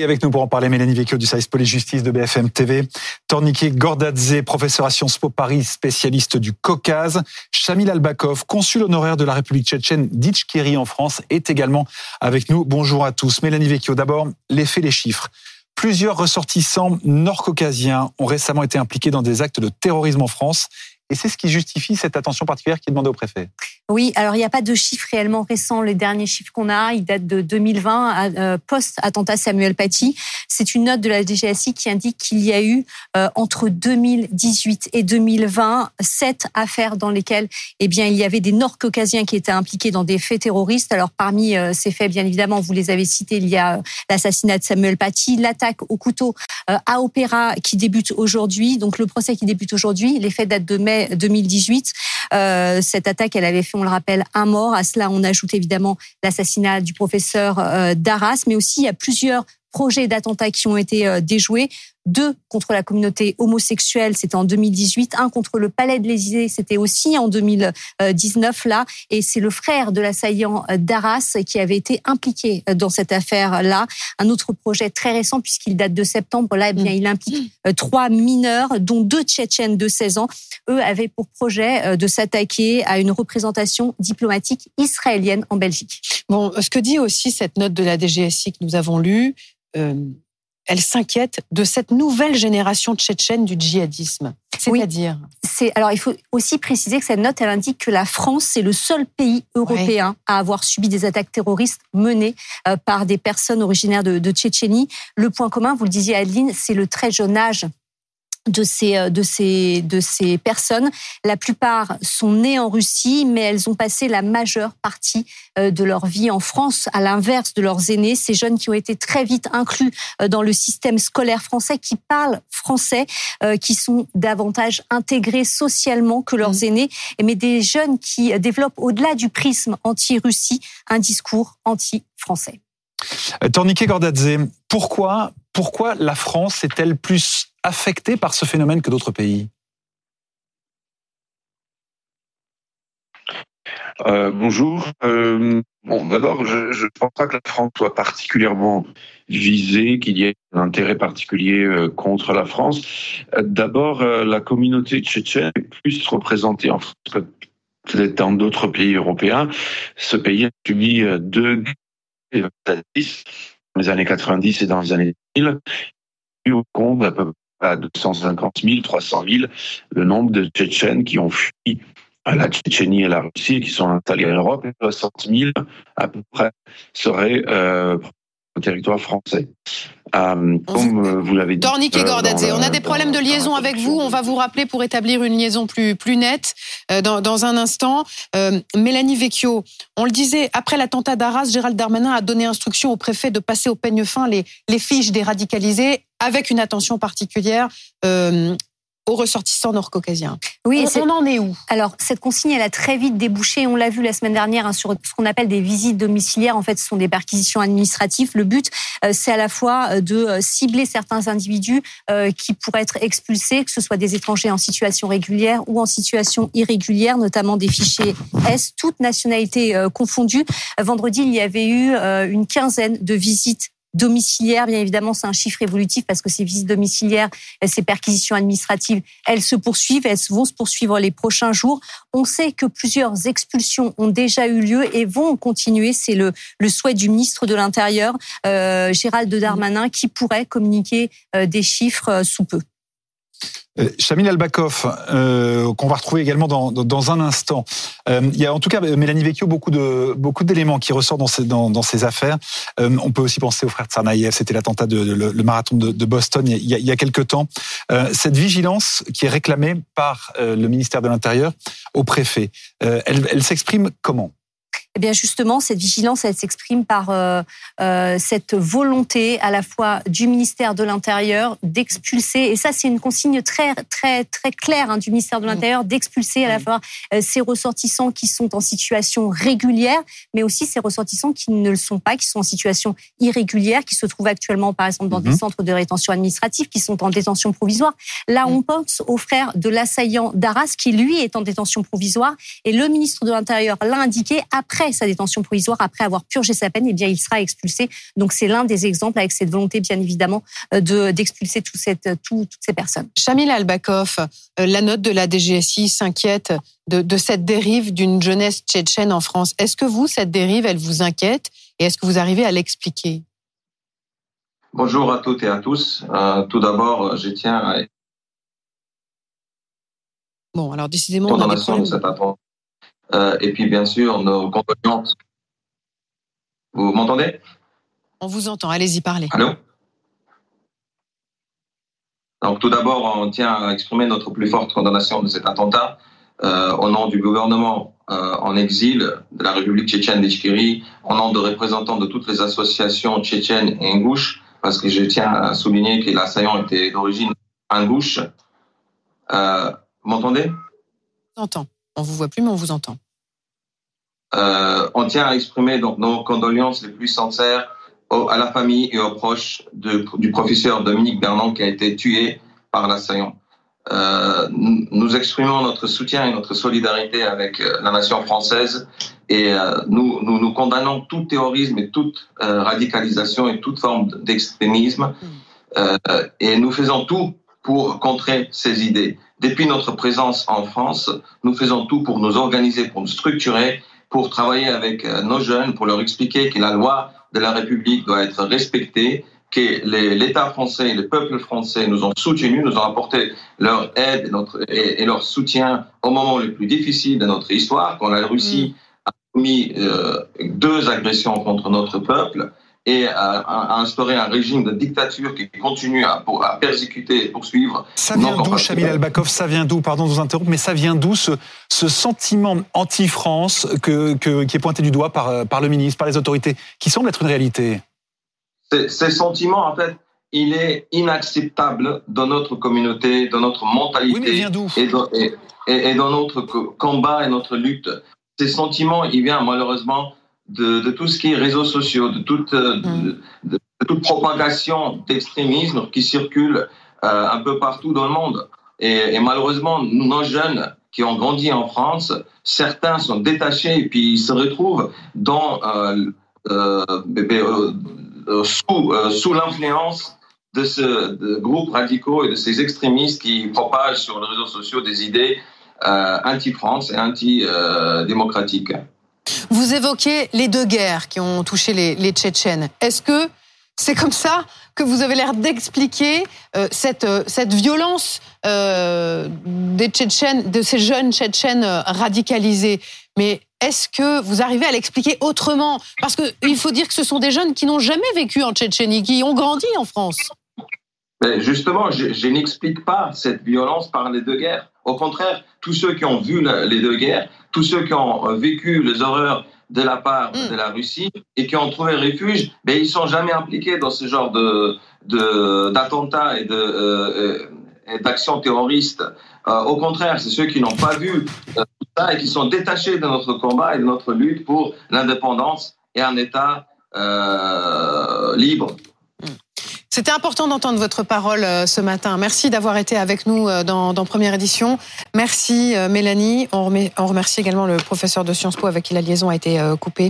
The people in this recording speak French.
Et avec nous pour en parler, Mélanie Vecchio du service police-justice de BFM TV, Tornike Gordadze, professeur à Sciences Po Paris, spécialiste du Caucase, Shamil Albakov, consul honoraire de la République tchétchène d'Ichkiri en France, est également avec nous. Bonjour à tous. Mélanie Vecchio, d'abord, les faits, les chiffres. Plusieurs ressortissants nord-caucasiens ont récemment été impliqués dans des actes de terrorisme en France et c'est ce qui justifie cette attention particulière qui est demandée au préfet. Oui, alors il n'y a pas de chiffres réellement récents. Les derniers chiffres qu'on a, ils datent de 2020, euh, post-attentat Samuel Paty. C'est une note de la DGSI qui indique qu'il y a eu euh, entre 2018 et 2020 sept affaires dans lesquelles eh bien, il y avait des Nord-Caucasiens qui étaient impliqués dans des faits terroristes. Alors parmi euh, ces faits, bien évidemment, vous les avez cités, il y a l'assassinat de Samuel Paty, l'attaque au couteau à Opéra qui débute aujourd'hui, donc le procès qui débute aujourd'hui. Les faits datent de mai 2018. Euh, cette attaque, elle avait fait, on le rappelle, un mort. À cela, on ajoute évidemment l'assassinat du professeur euh, Darras, mais aussi il y a plusieurs projets d'attentats qui ont été euh, déjoués deux contre la communauté homosexuelle, c'était en 2018, un contre le Palais de l'Élysée, c'était aussi en 2019 là, et c'est le frère de l'assaillant d'Arras qui avait été impliqué dans cette affaire-là. Un autre projet très récent puisqu'il date de septembre, là, eh bien, il implique euh, trois mineurs, dont deux Tchétchènes de 16 ans. Eux avaient pour projet euh, de s'attaquer à une représentation diplomatique israélienne en Belgique. Bon, ce que dit aussi cette note de la DGSI que nous avons lue, euh, elle s'inquiète de cette nouvelle génération tchétchène du djihadisme. C'est-à-dire C'est alors il faut aussi préciser que cette note elle indique que la France c'est le seul pays européen à avoir subi des attaques terroristes menées euh, par des personnes originaires de, de Tchétchénie. Le point commun, vous le disiez Adeline, c'est le très jeune âge de ces, euh, de, ces, de ces personnes. La plupart sont nées en Russie, mais elles ont passé la majeure partie euh, de leur vie en France, à l'inverse de leurs aînés, ces jeunes qui ont été très vite inclus euh, dans le système scolaire français, qui parlent français, qui sont davantage intégrés socialement que leurs mmh. aînés, mais des jeunes qui développent au-delà du prisme anti-Russie un discours anti-français. Torniquet Gordadze, pourquoi, pourquoi la France est-elle plus affectés par ce phénomène que d'autres pays euh, bonjour. Euh, d'abord, je ne pense pas que la France soit particulièrement visée, qu'il y ait un intérêt particulier euh, contre la France. D'abord, la communauté tchétchène est plus représentée en France que dans d'autres pays européens. Ce pays a subi deux guerres dans les années 90 et dans les années 2000. Il au compte à peu à 250 000, 300 000 le nombre de Tchétchènes qui ont fui à la Tchétchénie et à la Russie et qui sont installés en Europe. Et 60 000 à peu près seraient euh, territoire français. Euh, comme euh, vous l'avez dit. Dornick et Gordadze, on a des problèmes de liaison avec vous. On va vous rappeler pour établir une liaison plus, plus nette dans, dans un instant. Mélanie Vecchio, on le disait, après l'attentat d'Arras, Gérald Darmanin a donné instruction au préfet de passer au peigne fin les, les fiches des radicalisés avec une attention particulière euh, aux ressortissants nord-caucasiens. Oui, on, on, en est où? Alors, cette consigne, elle a très vite débouché. On l'a vu la semaine dernière hein, sur ce qu'on appelle des visites domiciliaires. En fait, ce sont des perquisitions administratives. Le but, euh, c'est à la fois euh, de euh, cibler certains individus qui pourraient être expulsés, que ce soit des étrangers en situation régulière ou en situation irrégulière, notamment des fichiers S, toutes nationalités confondues. Vendredi, il y avait eu une quinzaine de visites domiciliaire, bien évidemment, c'est un chiffre évolutif parce que ces visites domiciliaires, ces perquisitions administratives, elles se poursuivent, elles vont se poursuivre les prochains jours. On sait que plusieurs expulsions ont déjà eu lieu et vont continuer. C'est le, le souhait du ministre de l'Intérieur, euh, Gérald Darmanin, qui pourrait communiquer euh, des chiffres euh, sous peu. Chamil euh, Albakov, euh, qu'on va retrouver également dans, dans un instant. Euh, il y a en tout cas, Mélanie Vecchio, beaucoup de beaucoup d'éléments qui ressortent dans ces, dans, dans ces affaires. Euh, on peut aussi penser au frère Tsarnaïev, c'était l'attentat de, le, le, marathon de, de, Boston il y, a, il y a quelques temps. Euh, cette vigilance qui est réclamée par le ministère de l'Intérieur au préfet, elle, elle s'exprime comment? Eh bien justement, cette vigilance, elle s'exprime par euh, euh, cette volonté à la fois du ministère de l'Intérieur d'expulser, et ça c'est une consigne très très très claire hein, du ministère de mmh. l'Intérieur d'expulser à la mmh. fois euh, ces ressortissants qui sont en situation régulière, mais aussi ces ressortissants qui ne le sont pas, qui sont en situation irrégulière, qui se trouvent actuellement par exemple dans des mmh. centres de rétention administrative, qui sont en détention provisoire. Là, on pense au frère de l'assaillant d'Arras qui lui est en détention provisoire, et le ministre de l'Intérieur l'a indiqué après après sa détention provisoire, après avoir purgé sa peine, eh bien, il sera expulsé. Donc, c'est l'un des exemples avec cette volonté, bien évidemment, de d'expulser tout cette, tout, toutes ces personnes. Chamil Albakov, la note de la DGSI s'inquiète de, de cette dérive d'une jeunesse tchétchène en France. Est-ce que vous, cette dérive, elle vous inquiète et est-ce que vous arrivez à l'expliquer? Bonjour à toutes et à tous. Euh, tout d'abord, je tiens à Bon, alors décidément, on a de cet euh, et puis, bien sûr, nos condoléances. Vous m'entendez? On vous entend. Allez-y, parlez. Allô? Donc, tout d'abord, on tient à exprimer notre plus forte condamnation de cet attentat euh, au nom du gouvernement euh, en exil de la République tchétchène d'Ichkiri, au nom de représentants de toutes les associations tchétchènes et ingouches, parce que je tiens à souligner que l'assaillant était d'origine ingouche. Euh, vous m'entendez? On entend. On vous voit plus, mais on vous entend. Euh, on tient à exprimer donc nos condoléances les plus sincères à la famille et aux proches de, du professeur Dominique Bernon qui a été tué par l'assaillant. Euh, nous exprimons notre soutien et notre solidarité avec euh, la nation française et euh, nous, nous, nous, condamnons tout terrorisme et toute radicalisation et toute forme d'extrémisme et nous faisons tout pour contrer ces idées. Depuis notre présence en France, nous faisons tout pour nous organiser, pour nous structurer, pour travailler avec nos jeunes, pour leur expliquer que la loi de la République doit être respectée que l'État français et le peuple français nous ont soutenus, nous ont apporté leur aide et, notre, et, leur soutien au moment le plus difficile de notre histoire, quand la Russie mm. a commis euh, deux agressions contre notre peuple et a, instauré un régime de dictature qui continue à, à persécuter et poursuivre. Ça vient d'où, Chamil Albakov Ça vient d'où? Pardon de vous interrompre, mais ça vient d'où ce, ce, sentiment anti-France que, que, qui est pointé du doigt par, par le ministre, par les autorités, qui semble être une réalité? Ce sentiment, en fait, il est inacceptable dans notre communauté, dans notre mentalité et, dans, et, dans, notre combat et notre lutte. Ces sentiments, il vient malheureusement de, de tout ce qui est réseaux sociaux, de toute, mm. de, toute propagation d'extrémisme qui circule euh, un peu partout dans le monde. Et, et, malheureusement, nos jeunes qui ont grandi en France, certains sont détachés et puis ils se retrouvent dans euh, euh, euh euh, sous, euh, sous l'influence de ce groupe radicaux et de ces extrémistes qui propagent sur les réseaux sociaux des idées euh, anti-France et anti-démocratiques. Vous évoquez les deux guerres qui ont touché les, les Tchétchènes. Est-ce que c'est comme ça que vous avez l'air d'expliquer cette, cette violence des Tchétchènes, de ces jeunes Tchétchènes radicalisés? Mais est-ce que vous arrivez à l'expliquer autrement? Parce qu'il faut dire que ce sont des jeunes qui n'ont jamais vécu en Tchétchénie, qui ont grandi en France. Justement, je, n'explique pas cette violence par les deux guerres. Au contraire, tous ceux qui ont vu les deux guerres, tous ceux qui ont vécu les horreurs de la part hmm. de la Russie et qui ont trouvé refuge, ben, ils sont jamais impliqués dans ce genre de d'attentats et de euh, d'actions terroristes. Euh, au contraire, c'est ceux qui n'ont pas vu euh, et qui sont détachés de notre combat et de notre lutte pour l'indépendance et un État euh, libre. C'était important d'entendre votre parole euh, ce matin. Merci d'avoir été avec nous euh, dans, dans Première Édition. Merci Mélanie. On, on remercie également le professeur de Sciences Po avec qui la liaison a été coupée.